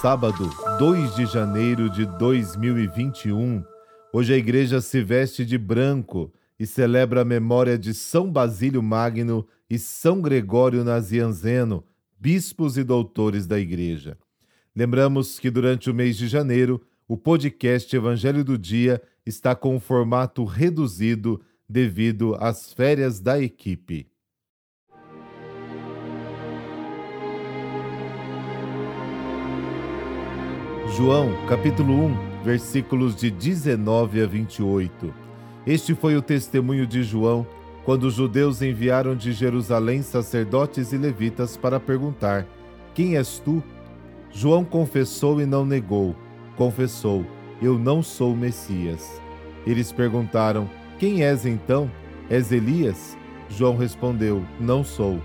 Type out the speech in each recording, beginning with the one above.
sábado, 2 de janeiro de 2021. Hoje a igreja se veste de branco e celebra a memória de São Basílio Magno e São Gregório Nazianzeno, bispos e doutores da igreja. Lembramos que durante o mês de janeiro, o podcast Evangelho do Dia está com um formato reduzido devido às férias da equipe. João, capítulo 1, versículos de 19 a 28. Este foi o testemunho de João quando os judeus enviaram de Jerusalém sacerdotes e levitas para perguntar: Quem és tu? João confessou e não negou. Confessou: Eu não sou Messias. Eles perguntaram: Quem és então? És Elias? João respondeu: Não sou.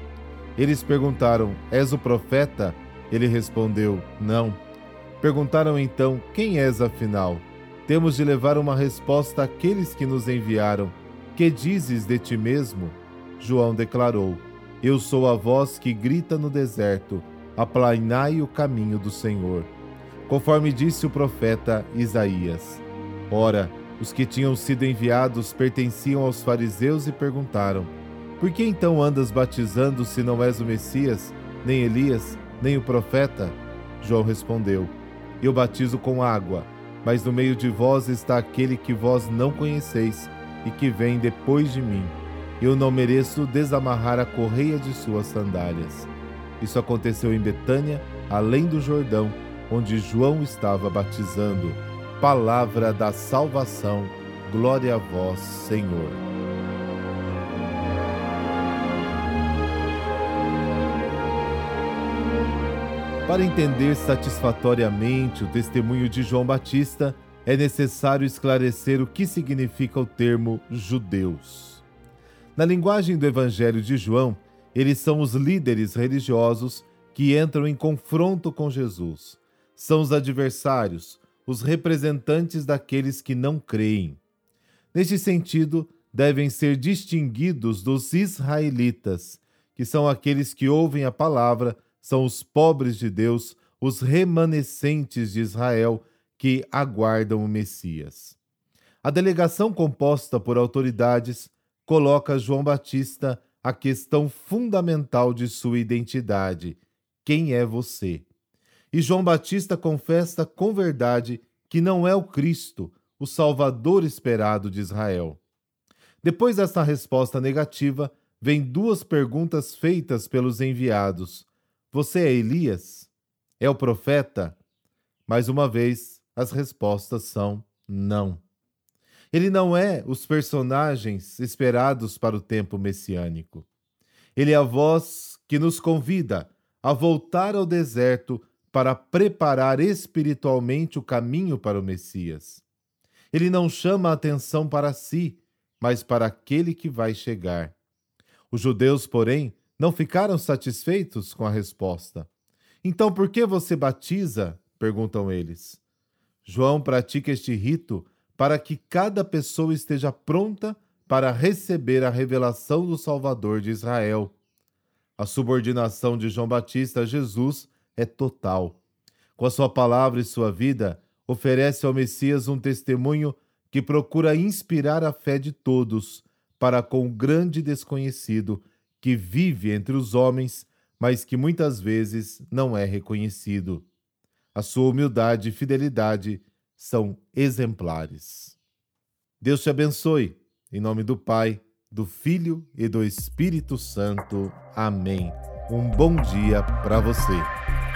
Eles perguntaram: És o profeta? Ele respondeu: Não. Perguntaram então: Quem és afinal? Temos de levar uma resposta àqueles que nos enviaram. Que dizes de ti mesmo? João declarou: Eu sou a voz que grita no deserto: Aplainai o caminho do Senhor. Conforme disse o profeta Isaías. Ora, os que tinham sido enviados pertenciam aos fariseus e perguntaram: Por que então andas batizando se não és o Messias, nem Elias, nem o profeta? João respondeu: eu batizo com água, mas no meio de vós está aquele que vós não conheceis e que vem depois de mim. Eu não mereço desamarrar a correia de suas sandálias. Isso aconteceu em Betânia, além do Jordão, onde João estava batizando. Palavra da salvação. Glória a vós, Senhor. Para entender satisfatoriamente o testemunho de João Batista, é necessário esclarecer o que significa o termo judeus. Na linguagem do Evangelho de João, eles são os líderes religiosos que entram em confronto com Jesus. São os adversários, os representantes daqueles que não creem. Neste sentido, devem ser distinguidos dos israelitas, que são aqueles que ouvem a palavra são os pobres de Deus, os remanescentes de Israel que aguardam o Messias. A delegação composta por autoridades coloca João Batista a questão fundamental de sua identidade: quem é você? E João Batista confessa com verdade que não é o Cristo, o Salvador esperado de Israel. Depois dessa resposta negativa, vem duas perguntas feitas pelos enviados: você é Elias? É o profeta? Mais uma vez, as respostas são não. Ele não é os personagens esperados para o tempo messiânico. Ele é a voz que nos convida a voltar ao deserto para preparar espiritualmente o caminho para o Messias. Ele não chama a atenção para si, mas para aquele que vai chegar. Os judeus, porém, não ficaram satisfeitos com a resposta. Então por que você batiza? perguntam eles. João pratica este rito para que cada pessoa esteja pronta para receber a revelação do Salvador de Israel. A subordinação de João Batista a Jesus é total. Com a sua palavra e sua vida, oferece ao Messias um testemunho que procura inspirar a fé de todos para com o grande desconhecido que vive entre os homens, mas que muitas vezes não é reconhecido. A sua humildade e fidelidade são exemplares. Deus te abençoe. Em nome do Pai, do Filho e do Espírito Santo. Amém. Um bom dia para você.